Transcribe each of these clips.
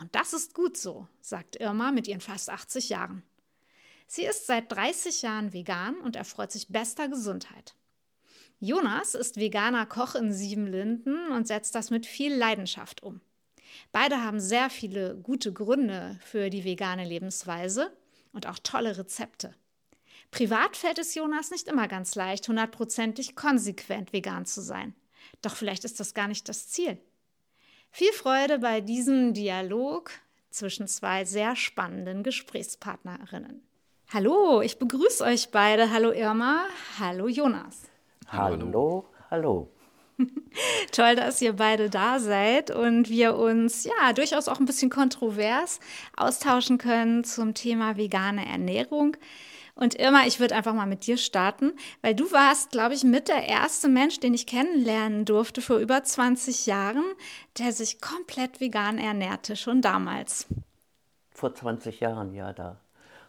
Und das ist gut so, sagt Irma mit ihren fast 80 Jahren. Sie ist seit 30 Jahren vegan und erfreut sich bester Gesundheit. Jonas ist veganer Koch in Siebenlinden und setzt das mit viel Leidenschaft um. Beide haben sehr viele gute Gründe für die vegane Lebensweise und auch tolle Rezepte. Privat fällt es Jonas nicht immer ganz leicht, hundertprozentig konsequent vegan zu sein. Doch vielleicht ist das gar nicht das Ziel. Viel Freude bei diesem Dialog zwischen zwei sehr spannenden Gesprächspartnerinnen. Hallo, ich begrüße euch beide. Hallo Irma, hallo Jonas. Hallo, hallo. Toll, dass ihr beide da seid und wir uns ja durchaus auch ein bisschen kontrovers austauschen können zum Thema vegane Ernährung. Und Irma, ich würde einfach mal mit dir starten, weil du warst, glaube ich, mit der erste Mensch, den ich kennenlernen durfte vor über 20 Jahren, der sich komplett vegan ernährte, schon damals. Vor 20 Jahren, ja, da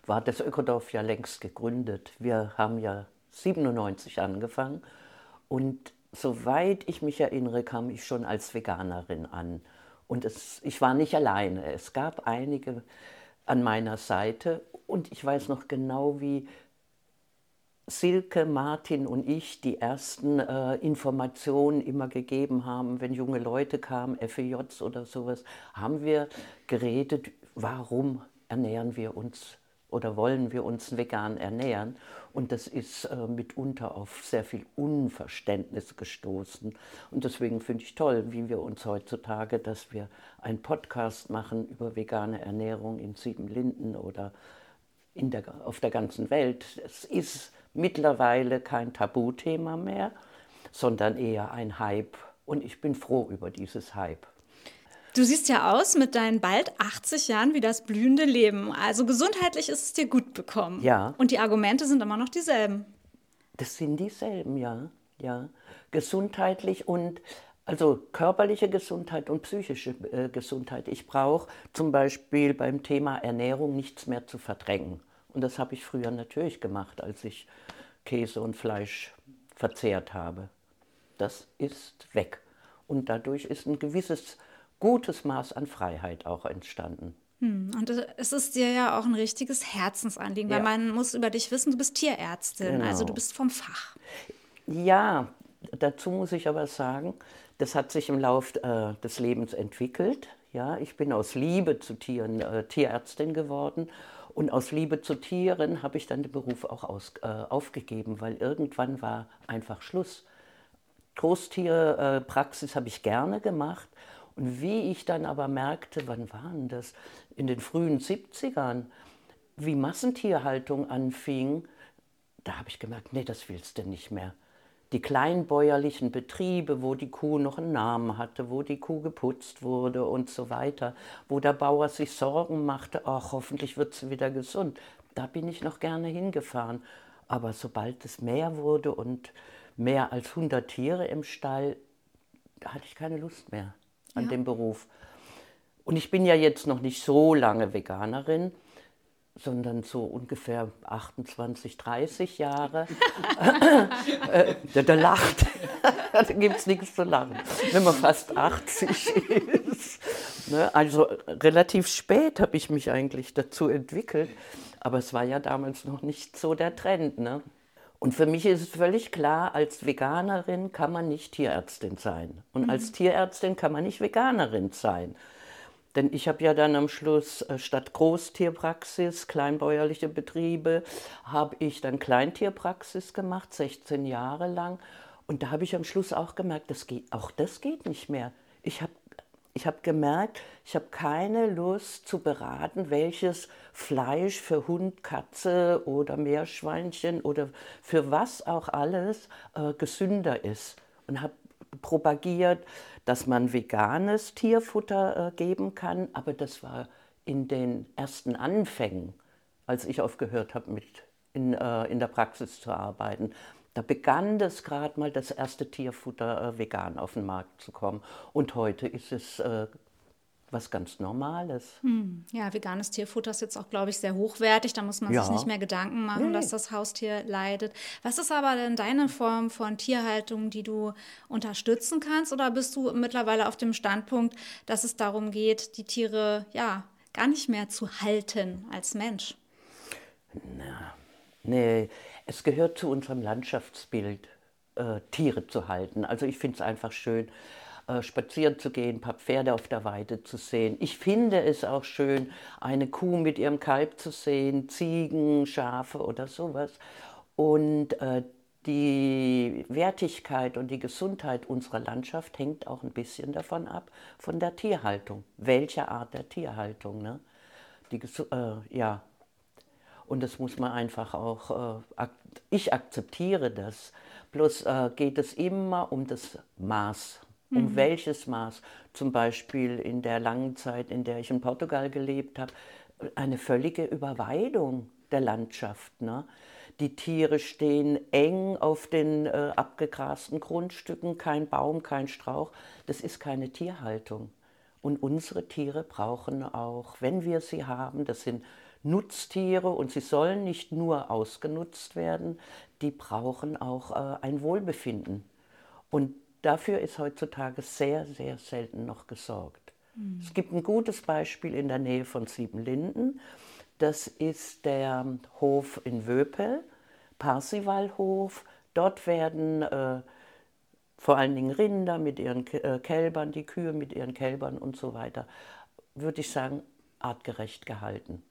war das Ökodorf ja längst gegründet. Wir haben ja 97 angefangen und soweit ich mich erinnere, kam ich schon als Veganerin an. Und es, ich war nicht alleine. Es gab einige an meiner Seite. Und ich weiß noch genau, wie Silke, Martin und ich die ersten äh, Informationen immer gegeben haben, wenn junge Leute kamen, FEJs oder sowas, haben wir geredet, warum ernähren wir uns oder wollen wir uns vegan ernähren. Und das ist äh, mitunter auf sehr viel Unverständnis gestoßen. Und deswegen finde ich toll, wie wir uns heutzutage, dass wir einen Podcast machen über vegane Ernährung in Siebenlinden oder der, auf der ganzen Welt. Es ist mittlerweile kein Tabuthema mehr, sondern eher ein Hype. Und ich bin froh über dieses Hype. Du siehst ja aus mit deinen bald 80 Jahren wie das blühende Leben. Also gesundheitlich ist es dir gut bekommen. Ja. Und die Argumente sind immer noch dieselben. Das sind dieselben, ja. ja. Gesundheitlich und also körperliche Gesundheit und psychische äh, Gesundheit. Ich brauche zum Beispiel beim Thema Ernährung nichts mehr zu verdrängen. Und das habe ich früher natürlich gemacht, als ich Käse und Fleisch verzehrt habe. Das ist weg. Und dadurch ist ein gewisses gutes Maß an Freiheit auch entstanden. Hm, und es ist dir ja auch ein richtiges Herzensanliegen, ja. weil man muss über dich wissen, du bist Tierärztin, genau. also du bist vom Fach. Ja, dazu muss ich aber sagen, das hat sich im Laufe äh, des Lebens entwickelt. Ja, ich bin aus Liebe zu Tieren äh, Tierärztin geworden und aus Liebe zu Tieren habe ich dann den Beruf auch aus, äh, aufgegeben, weil irgendwann war einfach Schluss. Großtierpraxis habe ich gerne gemacht und wie ich dann aber merkte, wann waren das? In den frühen 70ern, wie Massentierhaltung anfing, da habe ich gemerkt, nee, das willst du nicht mehr. Die kleinbäuerlichen Betriebe, wo die Kuh noch einen Namen hatte, wo die Kuh geputzt wurde und so weiter, wo der Bauer sich Sorgen machte, ach, hoffentlich wird sie wieder gesund. Da bin ich noch gerne hingefahren. Aber sobald es mehr wurde und mehr als 100 Tiere im Stall, da hatte ich keine Lust mehr an ja. dem Beruf. Und ich bin ja jetzt noch nicht so lange Veganerin, sondern so ungefähr 28, 30 Jahre. äh, der, der, lacht. da gibt es nichts zu lachen, wenn man fast 80 ist. Ne? Also relativ spät habe ich mich eigentlich dazu entwickelt. Aber es war ja damals noch nicht so der Trend. Ne? Und für mich ist es völlig klar, als Veganerin kann man nicht Tierärztin sein. Und mhm. als Tierärztin kann man nicht Veganerin sein. Denn ich habe ja dann am Schluss äh, statt Großtierpraxis, kleinbäuerliche Betriebe, habe ich dann Kleintierpraxis gemacht, 16 Jahre lang. Und da habe ich am Schluss auch gemerkt, das geht, auch das geht nicht mehr. Ich habe ich habe gemerkt, ich habe keine Lust zu beraten, welches Fleisch für Hund, Katze oder Meerschweinchen oder für was auch alles äh, gesünder ist. Und habe propagiert, dass man veganes Tierfutter äh, geben kann, aber das war in den ersten Anfängen, als ich aufgehört habe, mit in, äh, in der Praxis zu arbeiten, da begann das gerade mal, das erste Tierfutter äh, vegan auf den Markt zu kommen. Und heute ist es äh, was ganz Normales. Hm. Ja, veganes Tierfutter ist jetzt auch, glaube ich, sehr hochwertig. Da muss man ja. sich nicht mehr Gedanken machen, nee. dass das Haustier leidet. Was ist aber denn deine Form von Tierhaltung, die du unterstützen kannst? Oder bist du mittlerweile auf dem Standpunkt, dass es darum geht, die Tiere ja gar nicht mehr zu halten als Mensch? Na, nee, es gehört zu unserem Landschaftsbild, äh, Tiere zu halten. Also ich finde es einfach schön, äh, spazieren zu gehen, ein paar Pferde auf der Weide zu sehen. Ich finde es auch schön, eine Kuh mit ihrem Kalb zu sehen, Ziegen, Schafe oder sowas. Und äh, die Wertigkeit und die Gesundheit unserer Landschaft hängt auch ein bisschen davon ab, von der Tierhaltung. Welche Art der Tierhaltung? Ne? Die, äh, ja. Und das muss man einfach auch, äh, ich akzeptiere das. Bloß äh, geht es immer um das Maß. Um mhm. welches Maß? Zum Beispiel in der langen Zeit, in der ich in Portugal gelebt habe, eine völlige Überweidung der Landschaft. Ne? Die Tiere stehen eng auf den äh, abgegrasten Grundstücken, kein Baum, kein Strauch. Das ist keine Tierhaltung. Und unsere Tiere brauchen auch, wenn wir sie haben, das sind Nutztiere und sie sollen nicht nur ausgenutzt werden, die brauchen auch äh, ein Wohlbefinden. Und Dafür ist heutzutage sehr, sehr selten noch gesorgt. Mhm. Es gibt ein gutes Beispiel in der Nähe von Siebenlinden. Das ist der Hof in Wöpel, Parsivalhof. Dort werden äh, vor allen Dingen Rinder mit ihren äh, Kälbern, die Kühe mit ihren Kälbern und so weiter, würde ich sagen, artgerecht gehalten.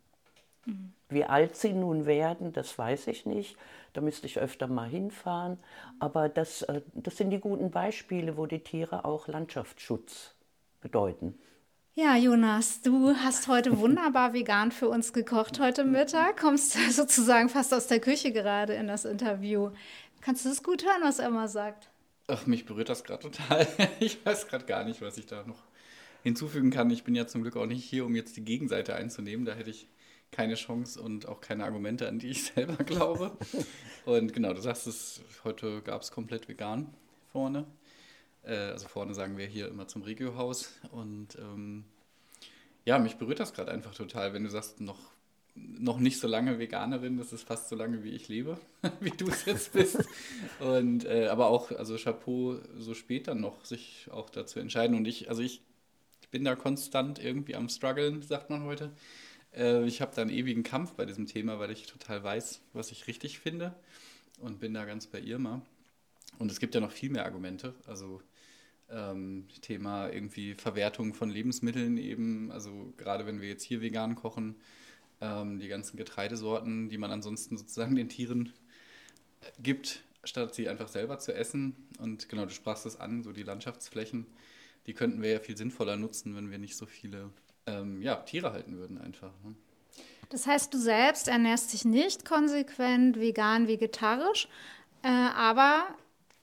Mhm. Wie alt sie nun werden, das weiß ich nicht. Da müsste ich öfter mal hinfahren. Aber das, äh, das sind die guten Beispiele, wo die Tiere auch Landschaftsschutz bedeuten. Ja, Jonas, du hast heute wunderbar vegan für uns gekocht heute Mittag, kommst sozusagen fast aus der Küche gerade in das Interview. Kannst du das gut hören, was immer sagt? Ach, mich berührt das gerade total. Ich weiß gerade gar nicht, was ich da noch hinzufügen kann. Ich bin ja zum Glück auch nicht hier, um jetzt die Gegenseite einzunehmen. Da hätte ich keine Chance und auch keine Argumente, an die ich selber glaube. und genau, du sagst es, heute gab es komplett vegan vorne. Äh, also vorne sagen wir hier immer zum Regiohaus. Und ähm, ja, mich berührt das gerade einfach total, wenn du sagst, noch, noch nicht so lange Veganerin, das ist fast so lange, wie ich lebe, wie du es jetzt bist. Und äh, aber auch, also Chapeau, so spät dann noch sich auch dazu entscheiden. Und ich, also ich bin da konstant irgendwie am struggeln, sagt man heute. Äh, ich habe da einen ewigen Kampf bei diesem Thema, weil ich total weiß, was ich richtig finde und bin da ganz bei Irma. Und es gibt ja noch viel mehr Argumente. Also ähm, Thema irgendwie Verwertung von Lebensmitteln eben. Also gerade wenn wir jetzt hier vegan kochen, ähm, die ganzen Getreidesorten, die man ansonsten sozusagen den Tieren gibt, statt sie einfach selber zu essen. Und genau, du sprachst es an, so die Landschaftsflächen, die könnten wir ja viel sinnvoller nutzen, wenn wir nicht so viele ähm, ja, Tiere halten würden einfach. Ne? Das heißt, du selbst ernährst dich nicht konsequent vegan, vegetarisch, äh, aber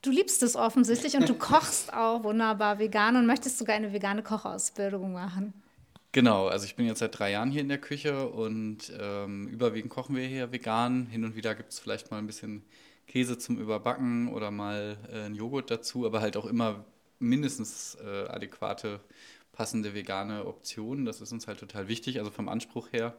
du liebst es offensichtlich und du kochst auch wunderbar vegan und möchtest sogar eine vegane Kochausbildung machen. Genau, also ich bin jetzt seit drei Jahren hier in der Küche und ähm, überwiegend kochen wir hier vegan. Hin und wieder gibt es vielleicht mal ein bisschen Käse zum Überbacken oder mal äh, einen Joghurt dazu, aber halt auch immer mindestens äh, adäquate passende vegane Optionen. Das ist uns halt total wichtig, also vom Anspruch her.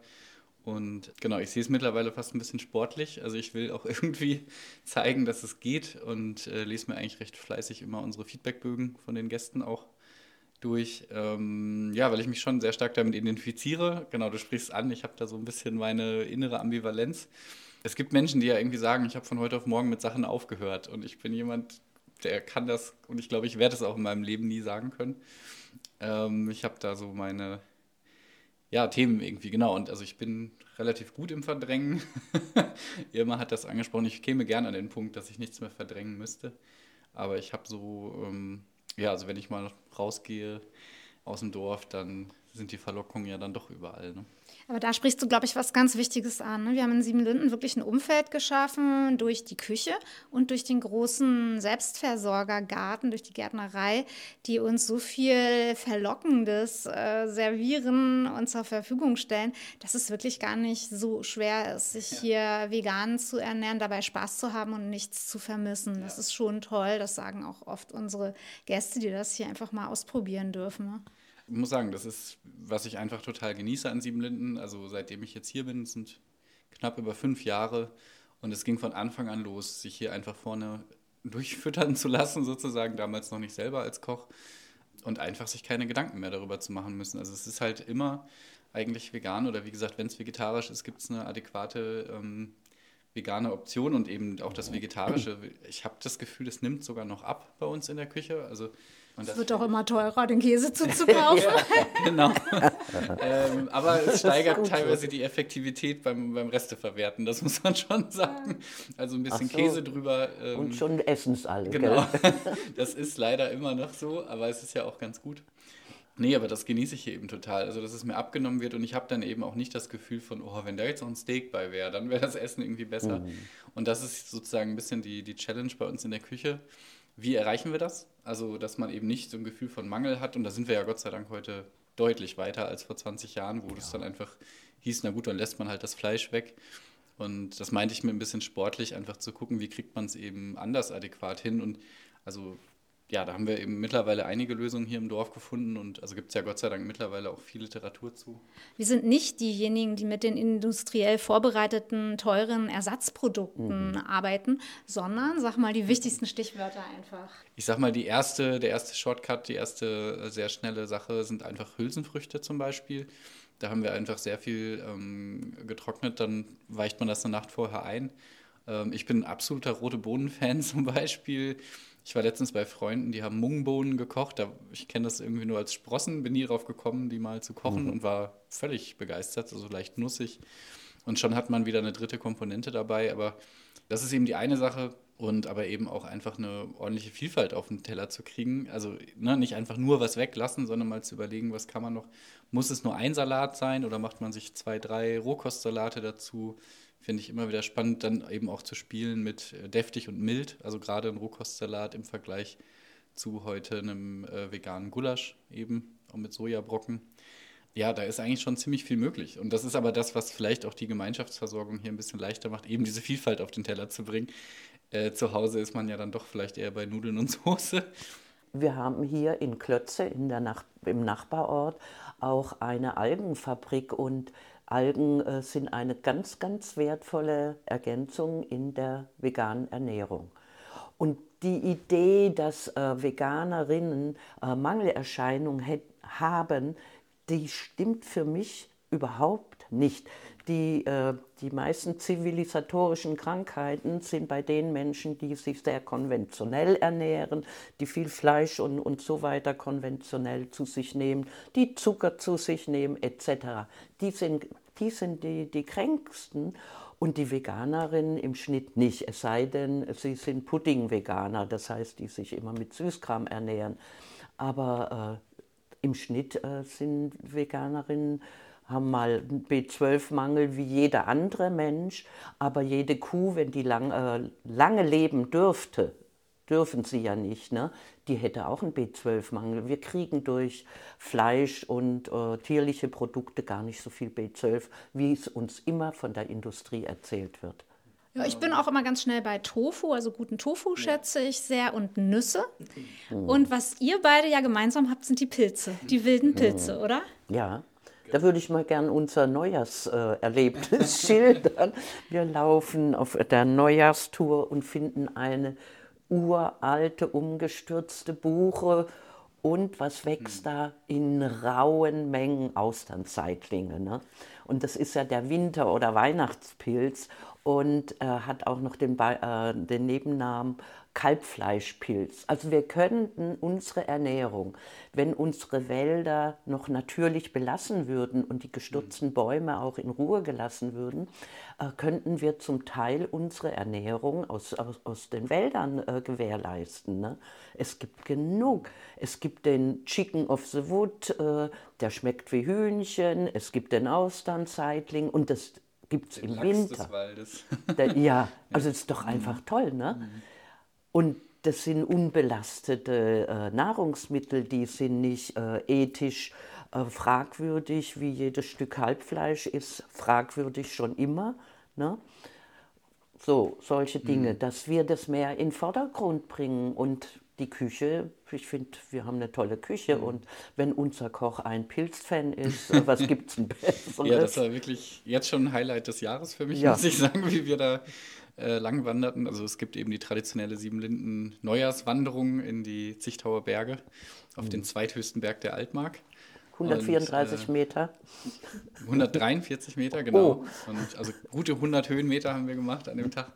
Und genau, ich sehe es mittlerweile fast ein bisschen sportlich. Also ich will auch irgendwie zeigen, dass es geht und äh, lese mir eigentlich recht fleißig immer unsere Feedbackbögen von den Gästen auch durch. Ähm, ja, weil ich mich schon sehr stark damit identifiziere. Genau, du sprichst an, ich habe da so ein bisschen meine innere Ambivalenz. Es gibt Menschen, die ja irgendwie sagen, ich habe von heute auf morgen mit Sachen aufgehört und ich bin jemand, der kann das und ich glaube, ich werde es auch in meinem Leben nie sagen können. Ähm, ich habe da so meine ja, Themen irgendwie, genau. Und also ich bin relativ gut im Verdrängen. Irma hat das angesprochen. Ich käme gerne an den Punkt, dass ich nichts mehr verdrängen müsste. Aber ich habe so, ähm, ja, also wenn ich mal rausgehe aus dem Dorf, dann sind die Verlockungen ja dann doch überall. Ne? Aber da sprichst du, glaube ich, was ganz Wichtiges an. Ne? Wir haben in Siebenlinden wirklich ein Umfeld geschaffen durch die Küche und durch den großen Selbstversorgergarten, durch die Gärtnerei, die uns so viel Verlockendes äh, servieren und zur Verfügung stellen, dass es wirklich gar nicht so schwer ist, sich ja. hier vegan zu ernähren, dabei Spaß zu haben und nichts zu vermissen. Das ja. ist schon toll. Das sagen auch oft unsere Gäste, die das hier einfach mal ausprobieren dürfen. Ne? Ich muss sagen, das ist, was ich einfach total genieße an Siebenlinden. Also seitdem ich jetzt hier bin, sind knapp über fünf Jahre. Und es ging von Anfang an los, sich hier einfach vorne durchfüttern zu lassen, sozusagen, damals noch nicht selber als Koch. Und einfach sich keine Gedanken mehr darüber zu machen müssen. Also es ist halt immer eigentlich vegan oder wie gesagt, wenn es vegetarisch ist, gibt es eine adäquate ähm, vegane Option und eben auch das Vegetarische. Ich habe das Gefühl, es nimmt sogar noch ab bei uns in der Küche. Also es wird doch immer teurer, den Käse zuzukaufen. ja, genau. ähm, aber es steigert teilweise die Effektivität beim, beim Resteverwerten, das muss man schon sagen. Also ein bisschen so. Käse drüber. Ähm, Und schon essen es alle. Genau. das ist leider immer noch so, aber es ist ja auch ganz gut. Nee, aber das genieße ich hier eben total. Also, dass es mir abgenommen wird und ich habe dann eben auch nicht das Gefühl von, oh, wenn da jetzt noch ein Steak bei wäre, dann wäre das Essen irgendwie besser. Mhm. Und das ist sozusagen ein bisschen die, die Challenge bei uns in der Küche wie erreichen wir das? Also, dass man eben nicht so ein Gefühl von Mangel hat. Und da sind wir ja Gott sei Dank heute deutlich weiter als vor 20 Jahren, wo ja. das dann einfach hieß, na gut, dann lässt man halt das Fleisch weg. Und das meinte ich mir ein bisschen sportlich, einfach zu gucken, wie kriegt man es eben anders adäquat hin. Und also ja, da haben wir eben mittlerweile einige Lösungen hier im Dorf gefunden und also gibt es ja Gott sei Dank mittlerweile auch viel Literatur zu. Wir sind nicht diejenigen, die mit den industriell vorbereiteten, teuren Ersatzprodukten mhm. arbeiten, sondern, sag mal, die wichtigsten Stichwörter einfach. Ich sag mal, die erste, der erste Shortcut, die erste äh, sehr schnelle Sache sind einfach Hülsenfrüchte zum Beispiel. Da haben wir einfach sehr viel ähm, getrocknet, dann weicht man das eine Nacht vorher ein. Ähm, ich bin ein absoluter rote Bohnen-Fan zum Beispiel. Ich war letztens bei Freunden, die haben Mungbohnen gekocht. Ich kenne das irgendwie nur als Sprossen, bin nie drauf gekommen, die mal zu kochen mhm. und war völlig begeistert, also leicht nussig. Und schon hat man wieder eine dritte Komponente dabei. Aber das ist eben die eine Sache und aber eben auch einfach eine ordentliche Vielfalt auf den Teller zu kriegen. Also ne, nicht einfach nur was weglassen, sondern mal zu überlegen, was kann man noch. Muss es nur ein Salat sein oder macht man sich zwei, drei Rohkostsalate dazu? Finde ich immer wieder spannend, dann eben auch zu spielen mit äh, deftig und mild. Also gerade ein Rohkostsalat im Vergleich zu heute einem äh, veganen Gulasch eben und mit Sojabrocken. Ja, da ist eigentlich schon ziemlich viel möglich. Und das ist aber das, was vielleicht auch die Gemeinschaftsversorgung hier ein bisschen leichter macht, eben diese Vielfalt auf den Teller zu bringen. Äh, zu Hause ist man ja dann doch vielleicht eher bei Nudeln und Soße. Wir haben hier in Klötze in der Nach im Nachbarort auch eine Algenfabrik und Algen äh, sind eine ganz, ganz wertvolle Ergänzung in der veganen Ernährung. Und die Idee, dass äh, Veganerinnen äh, Mangelerscheinungen haben, die stimmt für mich überhaupt nicht. Die, äh, die meisten zivilisatorischen Krankheiten sind bei den Menschen, die sich sehr konventionell ernähren, die viel Fleisch und, und so weiter konventionell zu sich nehmen, die Zucker zu sich nehmen etc. Die sind die, sind die, die kränksten und die Veganerinnen im Schnitt nicht, es sei denn, sie sind Pudding-Veganer, das heißt, die sich immer mit Süßkram ernähren. Aber äh, im Schnitt äh, sind Veganerinnen haben mal einen B12-Mangel wie jeder andere Mensch, aber jede Kuh, wenn die lang, äh, lange leben dürfte, dürfen sie ja nicht, ne? die hätte auch einen B12-Mangel. Wir kriegen durch Fleisch und äh, tierliche Produkte gar nicht so viel B12, wie es uns immer von der Industrie erzählt wird. Ja, ich bin auch immer ganz schnell bei Tofu, also guten Tofu schätze ich sehr und Nüsse. Mhm. Und was ihr beide ja gemeinsam habt, sind die Pilze, die wilden Pilze, mhm. oder? Ja. Da würde ich mal gern unser Neujahrserlebnis schildern. Wir laufen auf der Neujahrstour und finden eine uralte, umgestürzte Buche und was wächst hm. da in rauen Mengen Austernzeitlinge. Ne? Und das ist ja der Winter- oder Weihnachtspilz und äh, hat auch noch den, äh, den Nebennamen Kalbfleischpilz. Also wir könnten unsere Ernährung, wenn unsere Wälder noch natürlich belassen würden und die gestutzten Bäume auch in Ruhe gelassen würden, äh, könnten wir zum Teil unsere Ernährung aus, aus, aus den Wäldern äh, gewährleisten. Ne? Es gibt genug. Es gibt den Chicken of the Wood, äh, der schmeckt wie Hühnchen. Es gibt den Austernzeitling und das gibt es im Lachs Winter. des Waldes. Der, ja, also es ist doch einfach toll, ne? Und das sind unbelastete äh, Nahrungsmittel, die sind nicht äh, ethisch äh, fragwürdig, wie jedes Stück Halbfleisch ist fragwürdig schon immer. Ne? So, solche Dinge, dass wir das mehr in den Vordergrund bringen und die Küche, ich finde, wir haben eine tolle Küche und wenn unser Koch ein Pilzfan ist, was gibt es denn Besseres? Ja, das war wirklich jetzt schon ein Highlight des Jahres für mich, Ja. muss ich sagen, wie wir da äh, lang wanderten. Also es gibt eben die traditionelle Siebenlinden Neujahrswanderung in die Zichtauer Berge auf Mhm. den zweithöchsten Berg der Altmark. 134 Und, äh, Meter. 143 Meter, genau. Oh. Und also gute 100 Höhenmeter haben wir gemacht an dem Tag.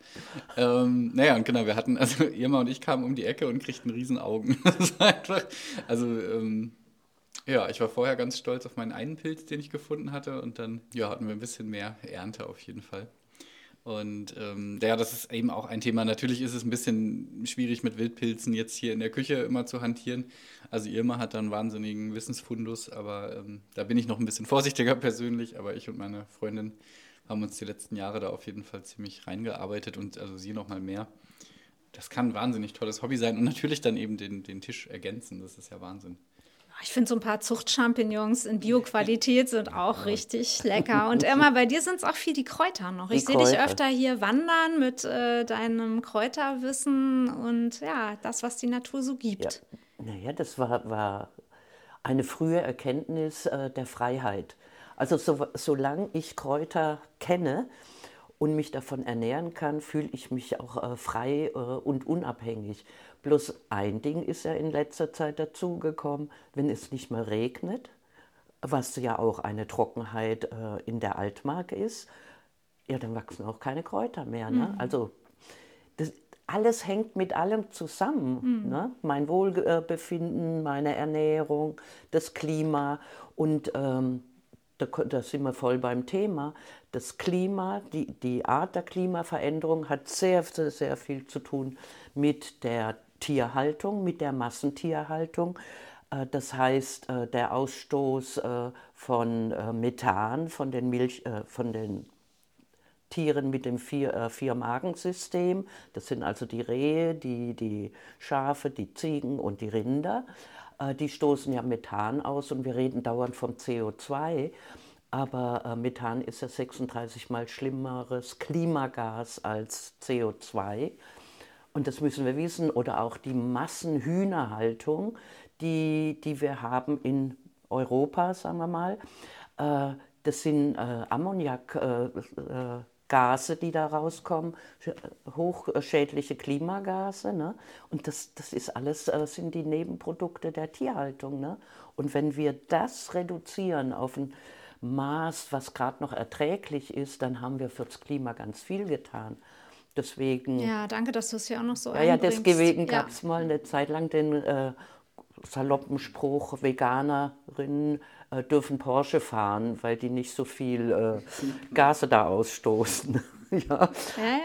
Ähm, naja, und genau, wir hatten, also Irma und ich kamen um die Ecke und kriegten Riesenaugen. Das war einfach, also ähm, ja, ich war vorher ganz stolz auf meinen einen Pilz, den ich gefunden hatte und dann ja, hatten wir ein bisschen mehr Ernte auf jeden Fall. Und ähm, ja, das ist eben auch ein Thema. Natürlich ist es ein bisschen schwierig mit Wildpilzen jetzt hier in der Küche immer zu hantieren. Also Irma hat da einen wahnsinnigen Wissensfundus, aber ähm, da bin ich noch ein bisschen vorsichtiger persönlich. Aber ich und meine Freundin haben uns die letzten Jahre da auf jeden Fall ziemlich reingearbeitet und also sie noch mal mehr. Das kann ein wahnsinnig tolles Hobby sein und natürlich dann eben den, den Tisch ergänzen. Das ist ja Wahnsinn. Ich finde so ein paar Zuchtchampignons in Bioqualität sind auch richtig lecker. Und Emma, bei dir sind es auch viel die Kräuter noch. Die Ich sehe dich öfter hier wandern mit äh, deinem Kräuterwissen und ja, das, was die Natur so Ja. gibt. Naja, das war, war eine frühe Erkenntnis äh, der Freiheit. Also so, solange ich Kräuter kenne und mich davon ernähren kann, fühle ich mich auch äh, frei äh, und unabhängig. Bloß ein Ding ist ja in letzter Zeit dazugekommen, wenn es nicht mehr regnet, was ja auch eine Trockenheit äh, in der Altmark ist, ja, dann wachsen auch keine Kräuter mehr. Ne? Also das, alles hängt mit allem zusammen. Ne? Mein Wohlbefinden, meine Ernährung, das Klima und ähm, da, da sind wir voll beim Thema. Das Klima, die, die Art der Klimaveränderung hat sehr, sehr, sehr viel zu tun mit der Tierhaltung, mit der Massentierhaltung. Äh, Das heißt, äh, der Ausstoß äh, von Methan, von den, Milch, von den Tieren mit dem vier, Vier-Magen-System. Das sind also die Rehe, die, die Schafe, die Ziegen und die Rinder. Die stoßen ja Methan aus und wir reden dauernd vom CO2. Aber äh, Methan ist ja 36 mal schlimmeres Klimagas als CO2. Und das müssen wir wissen. Oder auch die Massenhühnerhaltung, die, die wir haben in Europa, sagen wir mal. Äh, das sind äh, Ammoniakgase, Gase, die da rauskommen, sch- hochschädliche Klimagase. Ne? Und das, das ist alles, äh, sind die Nebenprodukte der Tierhaltung. Ne? Und wenn wir das reduzieren auf ein Maß, was gerade noch erträglich ist, dann haben wir fürs Klima ganz viel getan. Deswegen, ja, danke, dass du es hier auch noch so ja, ja deswegen Ja. gab es mal eine Zeit lang den äh, saloppen Spruch, Veganerinnen äh, dürfen Porsche fahren, weil die nicht so viel äh, Gase da ausstoßen. ja. Ja,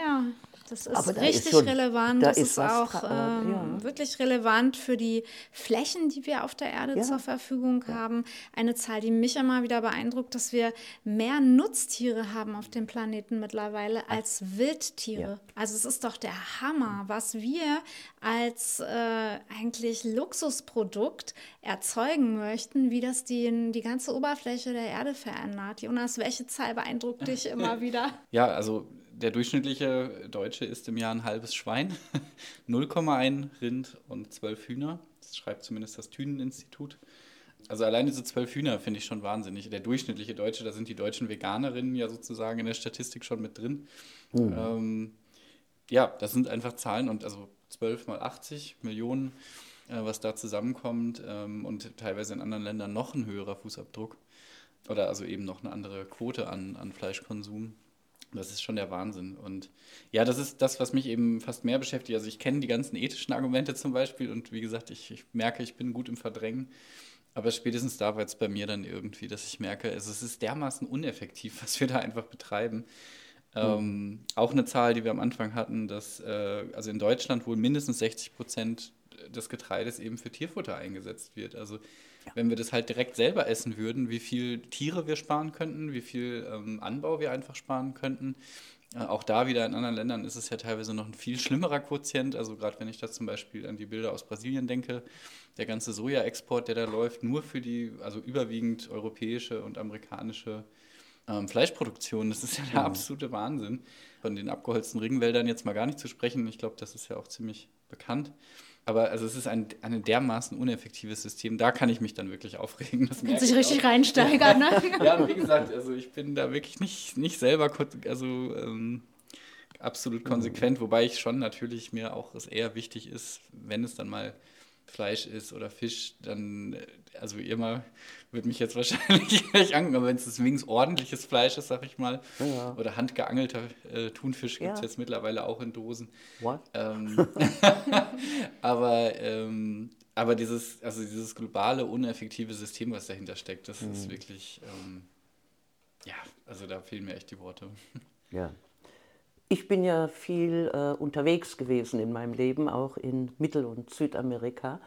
ja. Das ist Aber da ist richtig schon- relevant. da das ist ist, auch äh, ähm, ja. wirklich relevant für die Flächen, die wir auf der Erde Ja. zur Verfügung haben. Eine Zahl, die mich immer wieder beeindruckt, dass wir mehr Nutztiere haben auf dem Planeten mittlerweile als Wildtiere. Ja. Also es ist doch der Hammer, was wir als äh, eigentlich Luxusprodukt erzeugen möchten, wie das die, die ganze Oberfläche der Erde verändert. Jonas, welche Zahl beeindruckt dich immer wieder? Ja, also der durchschnittliche Deutsche isst im Jahr ein halbes Schwein, 0,1 Rind und 12 Hühner. Das schreibt zumindest das Thünen-Institut. Also allein diese zwölf Hühner finde ich schon wahnsinnig. Der durchschnittliche Deutsche, da sind die deutschen Veganerinnen ja sozusagen in der Statistik schon mit drin. Ähm, ja, das sind einfach Zahlen und also 12 mal 80 Millionen, äh, was da zusammenkommt ähm, und teilweise in anderen Ländern noch ein höherer Fußabdruck oder also eben noch eine andere Quote an, an Fleischkonsum. Das ist schon der Wahnsinn. Und ja, das ist das, was mich eben fast mehr beschäftigt. Also ich kenne die ganzen ethischen Argumente zum Beispiel und wie gesagt, ich, ich merke, ich bin gut im Verdrängen. Aber spätestens da war es bei mir dann irgendwie, dass ich merke, also es ist dermaßen uneffektiv, was wir da einfach betreiben. Mhm. Ähm, auch eine Zahl, die wir am Anfang hatten, dass äh, also in Deutschland wohl mindestens 60 Prozent des Getreides eben für Tierfutter eingesetzt wird. Also ja. wenn wir das halt direkt selber essen würden, wie viel Tiere wir sparen könnten, wie viel ähm, Anbau wir einfach sparen könnten. Äh, auch da wieder in anderen Ländern ist es ja teilweise noch ein viel schlimmerer Quotient. Also gerade wenn ich da zum Beispiel an die Bilder aus Brasilien denke, der ganze Sojaexport, der da läuft, nur für die, also überwiegend europäische und amerikanische ähm, Fleischproduktion, das ist ja der mhm. absolute Wahnsinn. Von den abgeholzten Regenwäldern jetzt mal gar nicht zu sprechen. Ich glaube, das ist ja auch ziemlich bekannt. Aber also es ist ein, ein dermaßen uneffektives System, da kann ich mich dann wirklich aufregen. Das Kann sich richtig auch. reinsteigern, ne? ja, und wie gesagt, also ich bin da wirklich nicht, nicht selber also, ähm, absolut konsequent, wobei ich schon natürlich mir auch es eher wichtig ist, wenn es dann mal Fleisch ist oder Fisch, dann, äh, also immer wird mich jetzt wahrscheinlich gleich angucken, aber wenn es wenigstens ordentliches Fleisch ist, sag ich mal, ja. oder handgeangelter äh, Thunfisch gibt es jetzt mittlerweile auch in Dosen. What? Ähm, aber, ähm, aber dieses, also dieses globale, uneffektive System, was dahinter steckt, das mhm. ist wirklich, ähm, ja, also da fehlen mir echt die Worte. Ja, ich bin ja viel äh, unterwegs gewesen in meinem Leben, auch in Mittel- und Südamerika.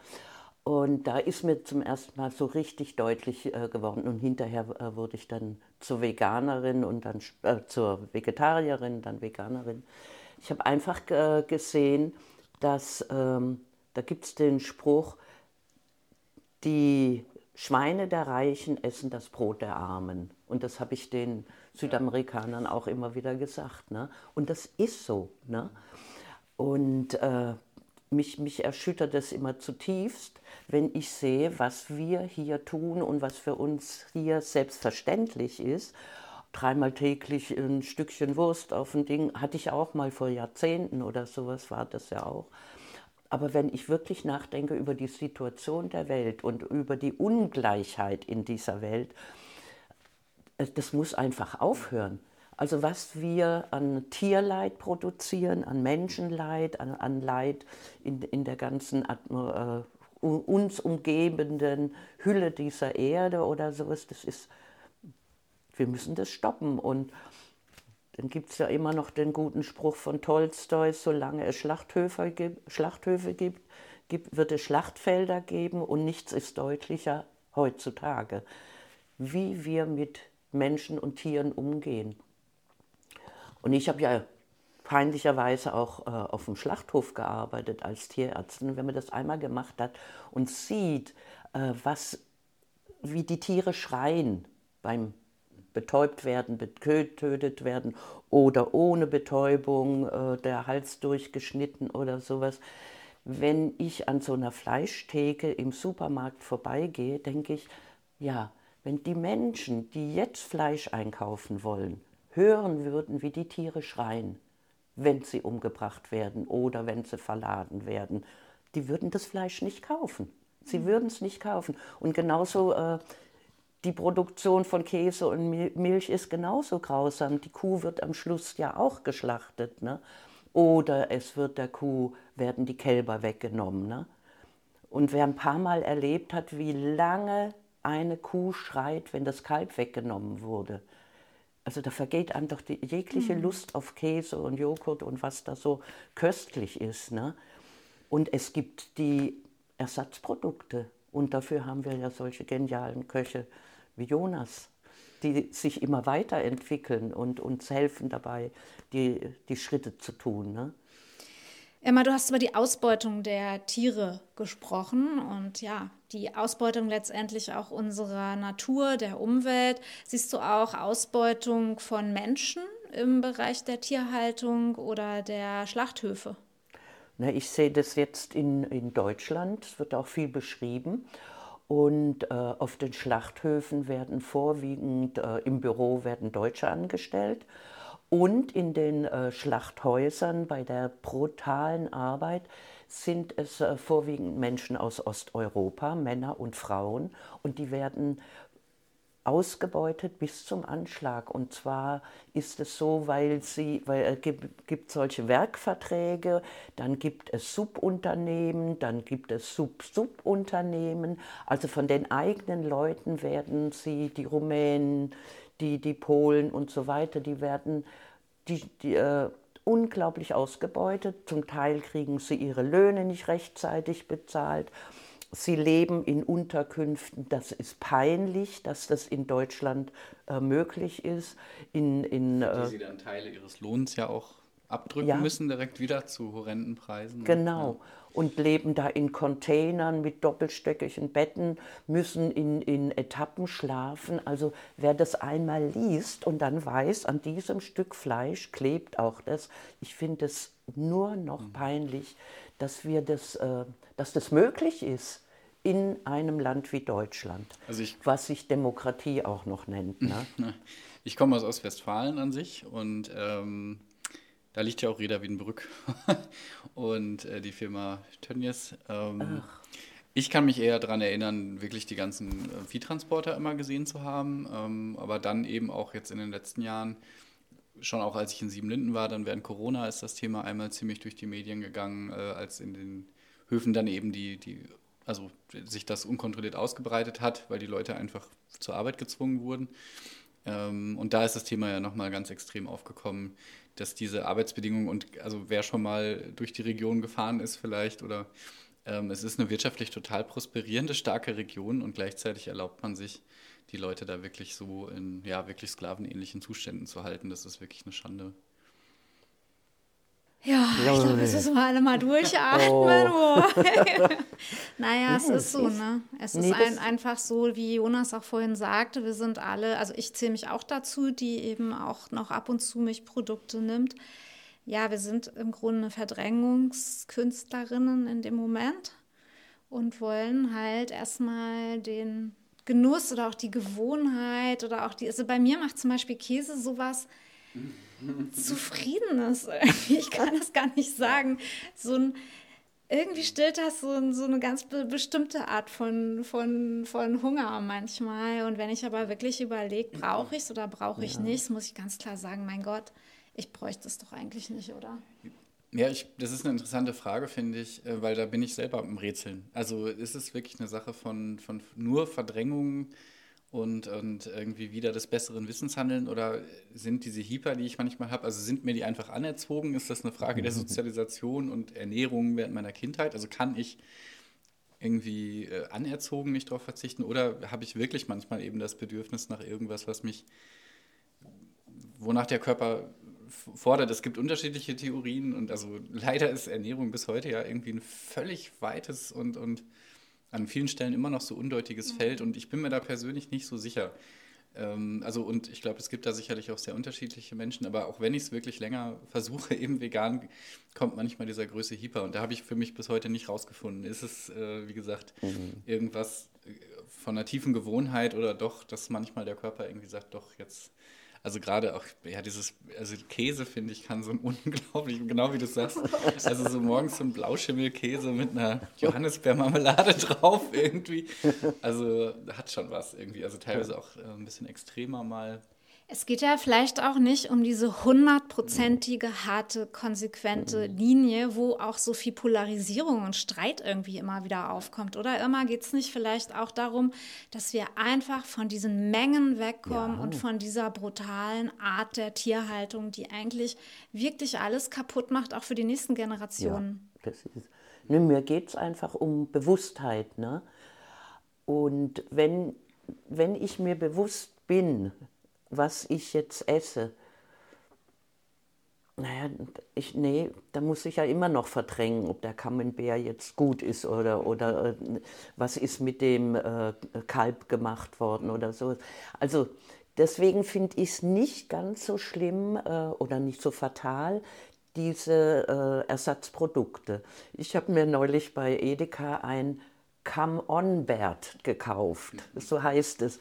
Und da ist mir zum ersten Mal so richtig deutlich äh, geworden. Und hinterher äh, wurde ich dann zur Veganerin und dann äh, zur Vegetarierin, dann Veganerin. Ich habe einfach gesehen, dass ähm, da gibt es den Spruch, die Schweine der Reichen essen das Brot der Armen. Und das habe ich den Südamerikanern auch immer wieder gesagt. Ne? Und das ist so. Ne? Und äh, mich, mich erschüttert es immer zutiefst, wenn ich sehe, was wir hier tun und was für uns hier selbstverständlich ist. Dreimal täglich ein Stückchen Wurst auf ein Ding hatte ich auch mal vor Jahrzehnten oder sowas war das ja auch. Aber wenn ich wirklich nachdenke über die Situation der Welt und über die Ungleichheit in dieser Welt, das muss einfach aufhören. Also was wir an Tierleid produzieren, an Menschenleid, an, an Leid in, in der ganzen äh, uns umgebenden Hülle dieser Erde oder sowas, das ist, wir müssen das stoppen. Und dann gibt es ja immer noch den guten Spruch von Tolstoi, solange es Schlachthöfe gibt, Schlachthöfe gibt, gibt, wird es Schlachtfelder geben und nichts ist deutlicher heutzutage, wie wir mit Menschen und Tieren umgehen. Und ich habe ja peinlicherweise auch äh, auf dem Schlachthof gearbeitet als Tierärztin. Wenn man das einmal gemacht hat und sieht, äh, was, wie die Tiere schreien beim betäubt werden, getötet werden oder ohne Betäubung äh, der Hals durchgeschnitten oder sowas. Wenn ich an so einer Fleischtheke im Supermarkt vorbeigehe, denke ich, ja, wenn die Menschen, die jetzt Fleisch einkaufen wollen, hören würden, wie die Tiere schreien, wenn sie umgebracht werden oder wenn sie verladen werden, die würden das Fleisch nicht kaufen. Sie mhm. würden es nicht kaufen. Und genauso äh, die Produktion von Käse und Milch ist genauso grausam. Die Kuh wird am Schluss ja auch geschlachtet. Ne? Oder es wird der Kuh, werden die Kälber weggenommen. Ne? Und wer ein paar Mal erlebt hat, wie lange eine Kuh schreit, wenn das Kalb weggenommen wurde. Also da vergeht einem doch die jegliche mhm. Lust auf Käse und Joghurt und was da so köstlich ist. Ne? Und es gibt die Ersatzprodukte. Und dafür haben wir ja solche genialen Köche wie Jonas, die sich immer weiterentwickeln und uns helfen dabei, die, die Schritte zu tun. Ne? Emma, du hast über die Ausbeutung der Tiere gesprochen und ja, die Ausbeutung letztendlich auch unserer Natur, der Umwelt. Siehst du auch Ausbeutung von Menschen im Bereich der Tierhaltung oder der Schlachthöfe? Na, ich sehe das jetzt in, in Deutschland, es wird auch viel beschrieben. Und äh, auf den Schlachthöfen werden vorwiegend äh, im Büro werden Deutsche angestellt und in den äh, Schlachthäusern bei der brutalen Arbeit sind es äh, vorwiegend Menschen aus Osteuropa, Männer und Frauen. Und die werden ausgebeutet bis zum Anschlag. Und zwar ist es so, weil sie, weil es gibt, gibt solche Werkverträge, dann gibt es Subunternehmen, dann gibt es Sub-Subunternehmen. Also von den eigenen Leuten werden sie, die Rumänen, die, die Polen und so weiter, die werden die, die, äh, unglaublich ausgebeutet. Zum Teil kriegen sie ihre Löhne nicht rechtzeitig bezahlt. Sie leben in Unterkünften, das ist peinlich, dass das in Deutschland äh, möglich ist. In, in, äh, die sie dann Teile ihres Lohns ja auch abdrücken ja. müssen, direkt wieder zu horrenden Preisen. Genau. Ja. Und leben da in Containern mit doppelstöckigen Betten, müssen in, in Etappen schlafen. Also wer das einmal liest und dann weiß, an diesem Stück Fleisch klebt auch das, ich finde es nur noch mhm. peinlich, dass, wir das, äh, dass das möglich ist in einem Land wie Deutschland, also ich, was sich Demokratie auch noch nennt. Ne? Ich komme aus Ostwestfalen an sich und ähm, da liegt ja auch Reda Wiedenbrück und äh, die Firma Tönnies. Ähm, ich kann mich eher daran erinnern, wirklich die ganzen äh, Viehtransporter immer gesehen zu haben, ähm, aber dann eben auch jetzt in den letzten Jahren, schon auch als ich in Siebenlinden war, dann während Corona ist das Thema einmal ziemlich durch die Medien gegangen, äh, als in den Höfen dann eben die, die also sich das unkontrolliert ausgebreitet hat, weil die Leute einfach zur Arbeit gezwungen wurden. Ähm, und da ist das Thema ja nochmal ganz extrem aufgekommen, dass diese Arbeitsbedingungen und also wer schon mal durch die Region gefahren ist vielleicht oder ähm, es ist eine wirtschaftlich total prosperierende, starke Region und gleichzeitig erlaubt man sich, die Leute da wirklich so in ja wirklich sklavenähnlichen Zuständen zu halten. Das ist wirklich eine Schande. Ja, ich glaube, jetzt müssen wir alle mal durchatmen. Oh. naja, es ist so, ne? Es ist ein, einfach so, wie Jonas auch vorhin sagte, wir sind alle, also ich zähle mich auch dazu, die eben auch noch ab und zu Milchprodukte nimmt. Ja, wir sind im Grunde Verdrängungskünstlerinnen in dem Moment und wollen halt erstmal den Genuss oder auch die Gewohnheit oder auch die, also bei mir macht zum Beispiel Käse sowas zufrieden ist. Ich kann das gar nicht sagen. So ein, irgendwie stillt das so, so eine ganz be bestimmte Art von, von, von Hunger manchmal. Und wenn ich aber wirklich überlege, brauche ich es oder brauche ich ja. nicht, muss ich ganz klar sagen, mein Gott, ich bräuchte es doch eigentlich nicht, oder? Ja, ich, das ist eine interessante Frage, finde ich, äh, weil da bin ich selber im Rätseln. Also ist es wirklich eine Sache von, von nur Verdrängung und, und irgendwie wieder des besseren Wissens handeln? Oder sind diese Hyper, die ich manchmal habe, also sind mir die einfach anerzogen? Ist das eine Frage der Sozialisation und Ernährung während meiner Kindheit? Also kann ich irgendwie äh, anerzogen nicht darauf verzichten? Oder habe ich wirklich manchmal eben das Bedürfnis nach irgendwas, was mich, wonach der Körper fordert? Es gibt unterschiedliche Theorien und also leider ist Ernährung bis heute ja irgendwie ein völlig weites und, und an vielen Stellen immer noch so undeutiges mhm. Feld und ich bin mir da persönlich nicht so sicher. Ähm, also und ich glaube, es gibt da sicherlich auch sehr unterschiedliche Menschen, aber auch wenn ich es wirklich länger versuche, eben vegan, kommt manchmal dieser Größe Hyper und da habe ich für mich bis heute nicht rausgefunden. Ist es, äh, wie gesagt, mhm. irgendwas äh, von einer tiefen Gewohnheit oder doch, dass manchmal der Körper irgendwie sagt, doch, jetzt also gerade auch, ja, dieses, also Käse, finde ich, kann so ein unglaublich, genau wie du sagst, also so morgens so ein Blauschimmelkäse mit einer Johannisbeermarmelade drauf irgendwie. Also hat schon was irgendwie. Also teilweise auch äh, ein bisschen extremer mal. Es geht ja vielleicht auch nicht um diese hundertprozentige, harte, konsequente Linie, wo auch so viel Polarisierung und Streit irgendwie immer wieder aufkommt. Oder immer geht es nicht vielleicht auch darum, dass wir einfach von diesen Mengen wegkommen ja. und von dieser brutalen Art der Tierhaltung, die eigentlich wirklich alles kaputt macht, auch für die nächsten Generationen. Ja, das ist, ne, mir geht es einfach um Bewusstheit. Ne? Und wenn, wenn ich mir bewusst bin, was ich jetzt esse. Naja, ich, nee, da muss ich ja immer noch verdrängen, ob der Camembert jetzt gut ist oder, oder äh, was ist mit dem äh, Kalb gemacht worden oder so. Also deswegen finde ich es nicht ganz so schlimm äh, oder nicht so fatal, diese äh, Ersatzprodukte. Ich habe mir neulich bei Edeka ein Come-On-Bert gekauft, so heißt es.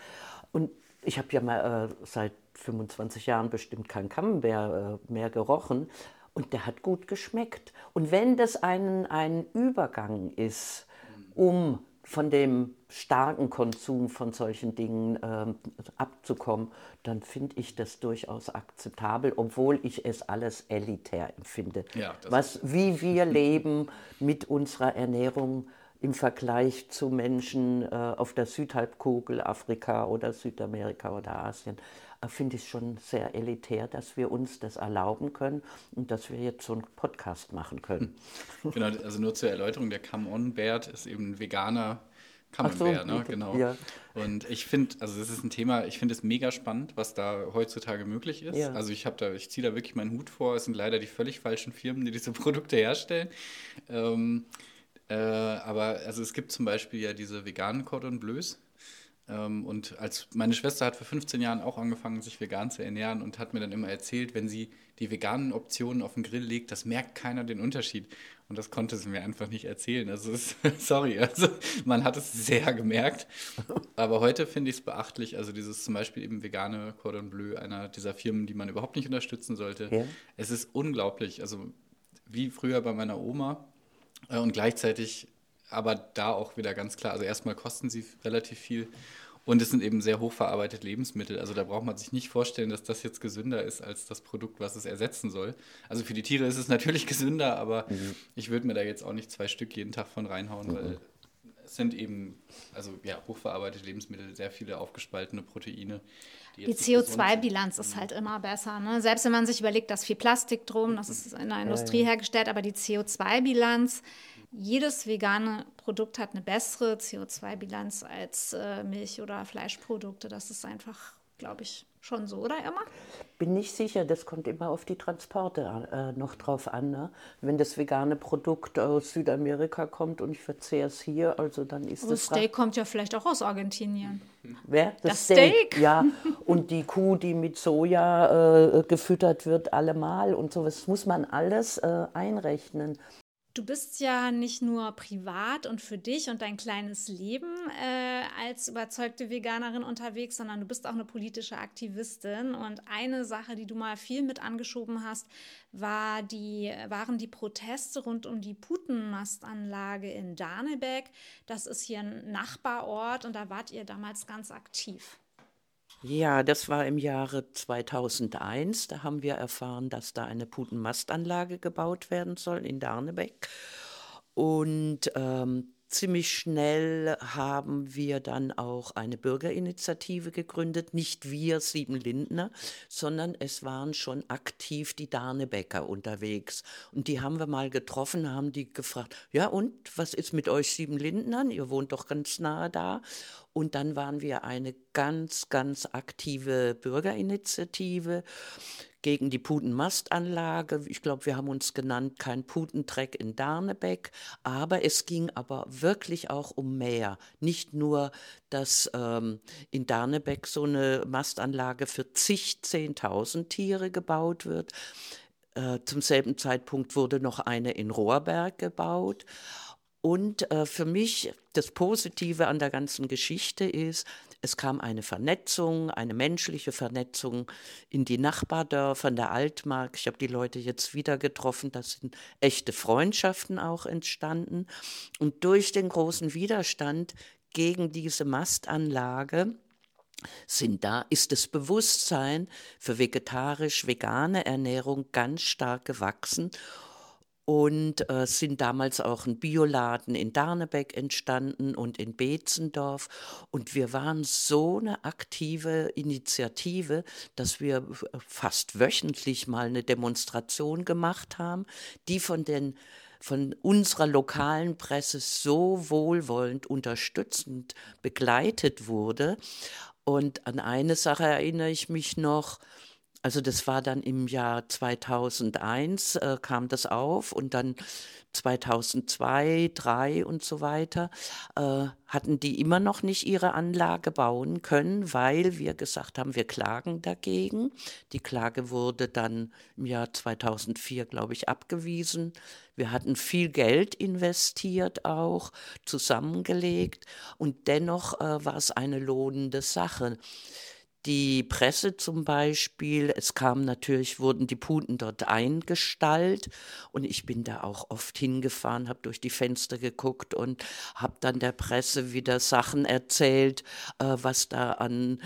Und ich habe ja mal äh, seit 25 Jahren bestimmt kein Camembert äh, mehr gerochen und der hat gut geschmeckt. Und wenn das ein, ein Übergang ist, um von dem starken Konsum von solchen Dingen ähm, abzukommen, dann finde ich das durchaus akzeptabel, obwohl ich es alles elitär empfinde. Ja, Was, wie wir leben mit unserer Ernährung im Vergleich zu Menschen äh, auf der Südhalbkugel, Afrika oder Südamerika oder Asien, äh, finde ich schon sehr elitär, dass wir uns das erlauben können und dass wir jetzt so einen Podcast machen können. Genau, also nur zur Erläuterung, der Come-On-Bert ist eben ein veganer Ach so, Camembert, ne? genau. ja. Und ich finde, also das ist ein Thema, ich finde es mega spannend, was da heutzutage möglich ist. Ja. Also ich habe da, ich ziehe da wirklich meinen Hut vor. Es sind leider die völlig falschen Firmen, die diese Produkte herstellen. Ähm, äh, aber also es gibt zum Beispiel ja diese veganen Cordon Bleus. Ähm, und als meine Schwester hat vor 15 Jahren auch angefangen, sich vegan zu ernähren und hat mir dann immer erzählt, wenn sie die veganen Optionen auf den Grill legt, das merkt keiner den Unterschied. Und das konnte sie mir einfach nicht erzählen. Also es, sorry, also man hat es sehr gemerkt. Aber heute finde ich es beachtlich. Also dieses zum Beispiel eben vegane Cordon Bleu, einer dieser Firmen, die man überhaupt nicht unterstützen sollte. Ja. Es ist unglaublich. Also wie früher bei meiner Oma. Äh, Und gleichzeitig aber da auch wieder ganz klar, also erstmal kosten sie relativ viel und es sind eben sehr hochverarbeitete Lebensmittel. Also da braucht man sich nicht vorstellen, dass das jetzt gesünder ist als das Produkt, was es ersetzen soll. Also für die Tiere ist es natürlich gesünder, aber ich würde mir da jetzt auch nicht zwei Stück jeden Tag von reinhauen, weil es sind eben, also ja, hochverarbeitete Lebensmittel, sehr viele aufgespaltene Proteine. Die sind. CO2-Bilanz ist halt immer besser. Ne? Selbst wenn man sich überlegt, da ist viel Plastik drum, das ist in der Industrie hergestellt, aber die CO2-Bilanz, jedes vegane Produkt hat eine bessere CO2-Bilanz als äh, Milch- oder Fleischprodukte. Das ist einfach, glaube ich, schon so, oder Irma? Bin nicht sicher, das kommt immer auf die Transporte äh, noch drauf an. Ne? Wenn das vegane Produkt aus Südamerika kommt und ich verzehre es hier, also dann ist Das das Steak kommt ja vielleicht auch aus Argentinien. Wer? Das Steak. Ja, und die Kuh, die mit Soja äh, gefüttert wird, allemal und so. Das muss man alles äh, einrechnen. Du bist ja nicht nur privat und für dich und dein kleines Leben äh, als überzeugte Veganerin unterwegs, sondern du bist auch eine politische Aktivistin. Und eine Sache, die du mal viel mit angeschoben hast, war die, waren die Proteste rund um die Putenmastanlage in Danebeck. Das ist hier ein Nachbarort und da wart ihr damals ganz aktiv. Ja, das war im Jahre 2001. Da haben wir erfahren, dass da eine Putenmastanlage gebaut werden soll in Darnebeck. Und ähm, ziemlich schnell haben wir dann auch eine Bürgerinitiative gegründet. Nicht wir, sieben Lindner, sondern es waren schon aktiv die Darnebecker unterwegs. Und die haben wir mal getroffen, haben die gefragt, ja und, was ist mit euch sieben Lindnern? Ihr wohnt doch ganz nahe da. Und dann waren wir eine ganz, ganz aktive Bürgerinitiative gegen die Putenmastanlage. Ich glaube, wir haben uns genannt, kein Putentreck in Darnebeck. Aber es ging aber wirklich auch um mehr. Nicht nur, dass ähm, in Darnebeck so eine Mastanlage für zig, zehntausend Tiere gebaut wird. Äh, zum selben Zeitpunkt wurde noch eine in Rohrberg gebaut. Und äh, für mich das Positive an der ganzen Geschichte ist, es kam eine Vernetzung, eine menschliche Vernetzung in die Nachbardörfer, in der Altmark. Ich habe die Leute jetzt wieder getroffen, da sind echte Freundschaften auch entstanden. Und durch den großen Widerstand gegen diese Mastanlage sind da, ist das Bewusstsein für vegetarisch-vegane Ernährung ganz stark gewachsen und äh, sind damals auch ein Bioladen in Darnebeck entstanden und in Beetzendorf. Und wir waren so eine aktive Initiative, dass wir fast wöchentlich mal eine Demonstration gemacht haben, die von den von unserer lokalen Presse so wohlwollend unterstützend begleitet wurde. Und an eine Sache erinnere ich mich noch, also das war dann im Jahr 2001 äh, kam das auf und dann 2002, 2003 und so weiter äh, hatten die immer noch nicht ihre Anlage bauen können, weil wir gesagt haben, wir klagen dagegen. Die Klage wurde dann im Jahr 2004, glaube ich, abgewiesen. Wir hatten viel Geld investiert auch, zusammengelegt und dennoch äh, war es eine lohnende Sache Die Presse zum Beispiel, es kam natürlich, wurden die Puten dort eingestallt und ich bin da auch oft hingefahren, habe durch die Fenster geguckt und habe dann der Presse wieder Sachen erzählt, äh, was da an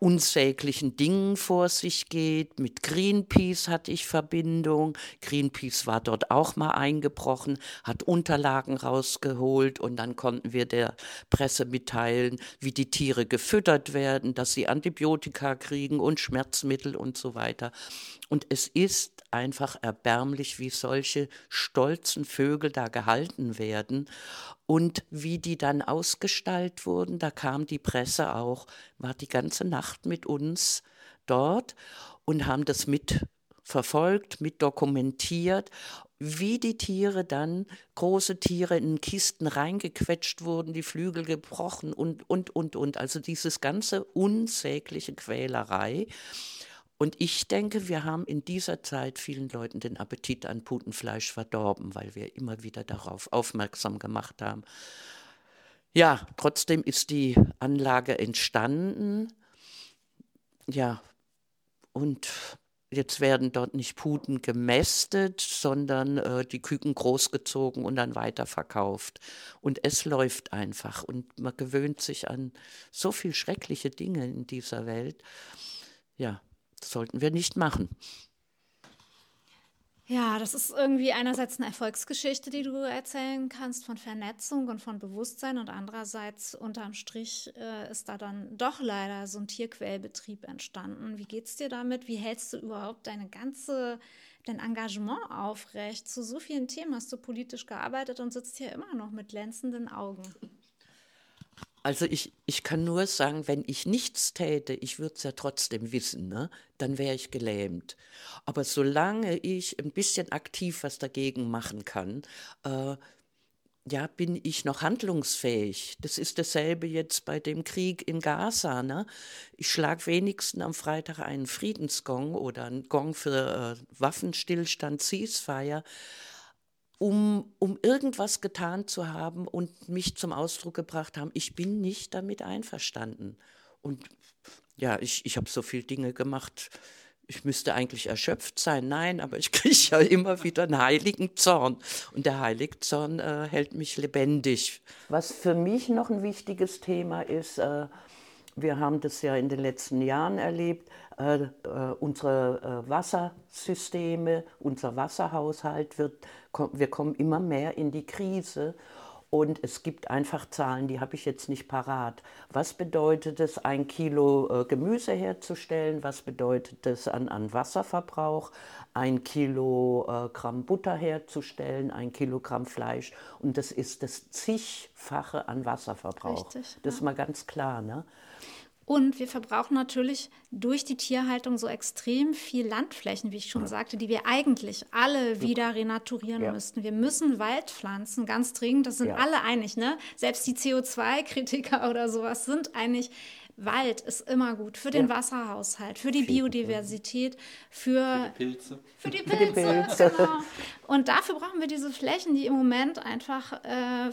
unsäglichen Dingen vor sich geht. Mit Greenpeace hatte ich Verbindung. Greenpeace war dort auch mal eingebrochen, hat Unterlagen rausgeholt und dann konnten wir der Presse mitteilen, wie die Tiere gefüttert werden, dass sie Antibiotika kriegen und Schmerzmittel und so weiter. Und es ist einfach erbärmlich, wie solche stolzen Vögel da gehalten werden und wie die dann ausgestaltet wurden. Da kam die Presse auch, war die ganze Nacht mit uns dort und haben das mit verfolgt, mit dokumentiert, wie die Tiere dann, große Tiere in Kisten reingequetscht wurden, die Flügel gebrochen und, und, und, und. Also dieses ganze unsägliche Quälerei. Und ich denke, wir haben in dieser Zeit vielen Leuten den Appetit an Putenfleisch verdorben, weil wir immer wieder darauf aufmerksam gemacht haben. Ja, trotzdem ist die Anlage entstanden. Ja, und jetzt werden dort nicht Puten gemästet, sondern äh, die Küken großgezogen und dann weiterverkauft. Und es läuft einfach. Und man gewöhnt sich an so viel schreckliche Dinge in dieser Welt. Ja, das sollten wir nicht machen. Ja, das ist irgendwie einerseits eine Erfolgsgeschichte, die du erzählen kannst von Vernetzung und von Bewusstsein und andererseits unterm Strich äh, ist da dann doch leider so ein Tierquellbetrieb entstanden. Wie geht's dir damit? Wie hältst du überhaupt deine ganze dein Engagement aufrecht? Zu so vielen Themen hast du politisch gearbeitet und sitzt hier immer noch mit glänzenden Augen. Also ich, ich kann nur sagen, wenn ich nichts täte, ich würde es ja trotzdem wissen, ne? dann wäre ich gelähmt. Aber solange ich ein bisschen aktiv was dagegen machen kann, äh, ja, bin ich noch handlungsfähig. Das ist dasselbe jetzt bei dem Krieg in Gaza. Ne? Ich schlage wenigstens am Freitag einen Friedensgong oder einen Gong für äh, Waffenstillstand, Ceasefire um, um irgendwas getan zu haben und mich zum Ausdruck gebracht haben, ich bin nicht damit einverstanden. Und ja, ich, ich habe so viele Dinge gemacht, ich müsste eigentlich erschöpft sein. Nein, aber ich kriege ja immer wieder einen heiligen Zorn. Und der heilige Zorn äh, hält mich lebendig. Was für mich noch ein wichtiges Thema ist, äh, wir haben das ja in den letzten Jahren erlebt, äh, äh, unsere äh, Wassersysteme, unser Wasserhaushalt wird, komm, wir kommen immer mehr in die Krise. Und es gibt einfach Zahlen, die habe ich jetzt nicht parat. Was bedeutet es, ein Kilo äh, Gemüse herzustellen? Was bedeutet es an, an Wasserverbrauch? Ein Kilogramm äh, Butter herzustellen, ein Kilogramm Fleisch. Und das ist das zigfache an Wasserverbrauch. Richtig, das ist mal ganz klar. Ne? Und wir verbrauchen natürlich durch die Tierhaltung so extrem viel Landflächen, wie ich schon sagte, die wir eigentlich alle wieder renaturieren ja. müssten. Wir müssen Wald pflanzen, ganz dringend. Das sind ja. alle einig, ne? Selbst die CO2-Kritiker oder sowas sind einig. Wald ist immer gut für den ja. Wasserhaushalt, für die Biodiversität, für, für die Pilze. Für die Pilze, die Pilze. genau. Und dafür brauchen wir diese Flächen, die im Moment einfach äh,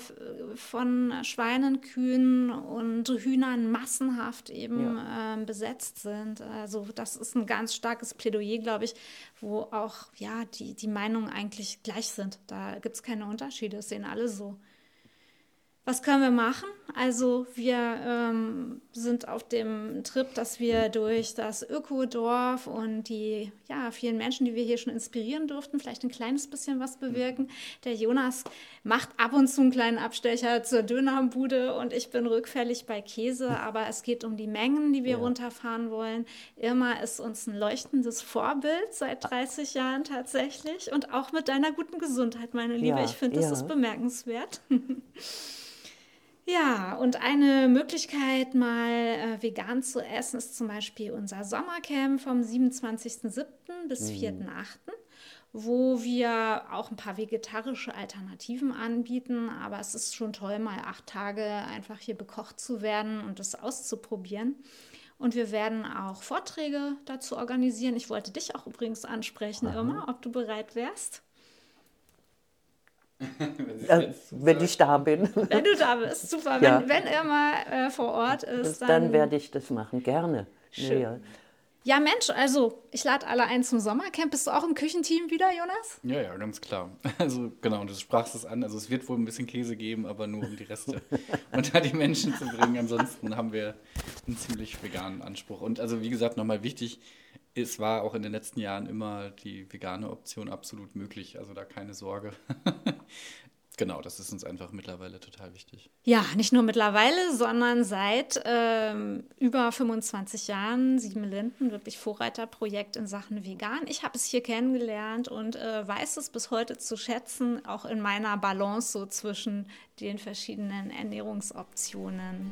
von Schweinen, Kühen und Hühnern massenhaft eben ja. äh, besetzt sind. Also das ist ein ganz starkes Plädoyer, glaube ich, wo auch ja, die, die Meinungen eigentlich gleich sind. Da gibt es keine Unterschiede, das sehen alle so. Was können wir machen? Also wir ähm, sind auf dem Trip, dass wir durch das Ökodorf und die ja, vielen Menschen, die wir hier schon inspirieren durften, vielleicht ein kleines bisschen was bewirken. Der Jonas macht ab und zu einen kleinen Abstecher zur Dönerbude und ich bin rückfällig bei Käse, aber es geht um die Mengen, die wir ja. runterfahren wollen. Irma ist uns ein leuchtendes Vorbild seit 30 Jahren tatsächlich und auch mit deiner guten Gesundheit, meine Liebe. Ja, ich finde, das ja. ist bemerkenswert. Ja, und eine Möglichkeit, mal äh, vegan zu essen, ist zum Beispiel unser Sommercamp vom 27.07. bis mhm. 4.08., wo wir auch ein paar vegetarische Alternativen anbieten. Aber es ist schon toll, mal acht Tage einfach hier bekocht zu werden und das auszuprobieren. Und wir werden auch Vorträge dazu organisieren. Ich wollte dich auch übrigens ansprechen, Aha. Irma, ob du bereit wärst. Wenn, äh, wenn ich da bin. Wenn du da bist, super. Ja. Wenn, wenn er mal äh, vor Ort ist, dann, dann, werde ich das machen, gerne. Schön. Ja, ja. Mensch, also ich lade alle ein zum Sommercamp. Bist du auch im Küchenteam wieder, Jonas? Ja, ja, ganz klar. Also genau, und du sprachst es an. Also es wird wohl ein bisschen Käse geben, aber nur um die Reste unter die Menschen zu bringen. Ansonsten haben wir einen ziemlich veganen Anspruch. Und also wie gesagt, nochmal wichtig, es war auch in den letzten Jahren immer die vegane Option absolut möglich. Also da keine Sorge. Genau, das ist uns einfach mittlerweile total wichtig. Ja, nicht nur mittlerweile, sondern seit ähm, über 25 Jahren Sieben Linden, wirklich Vorreiterprojekt in Sachen vegan. Ich habe es hier kennengelernt und äh, weiß es bis heute zu schätzen, auch in meiner Balance so zwischen den verschiedenen Ernährungsoptionen.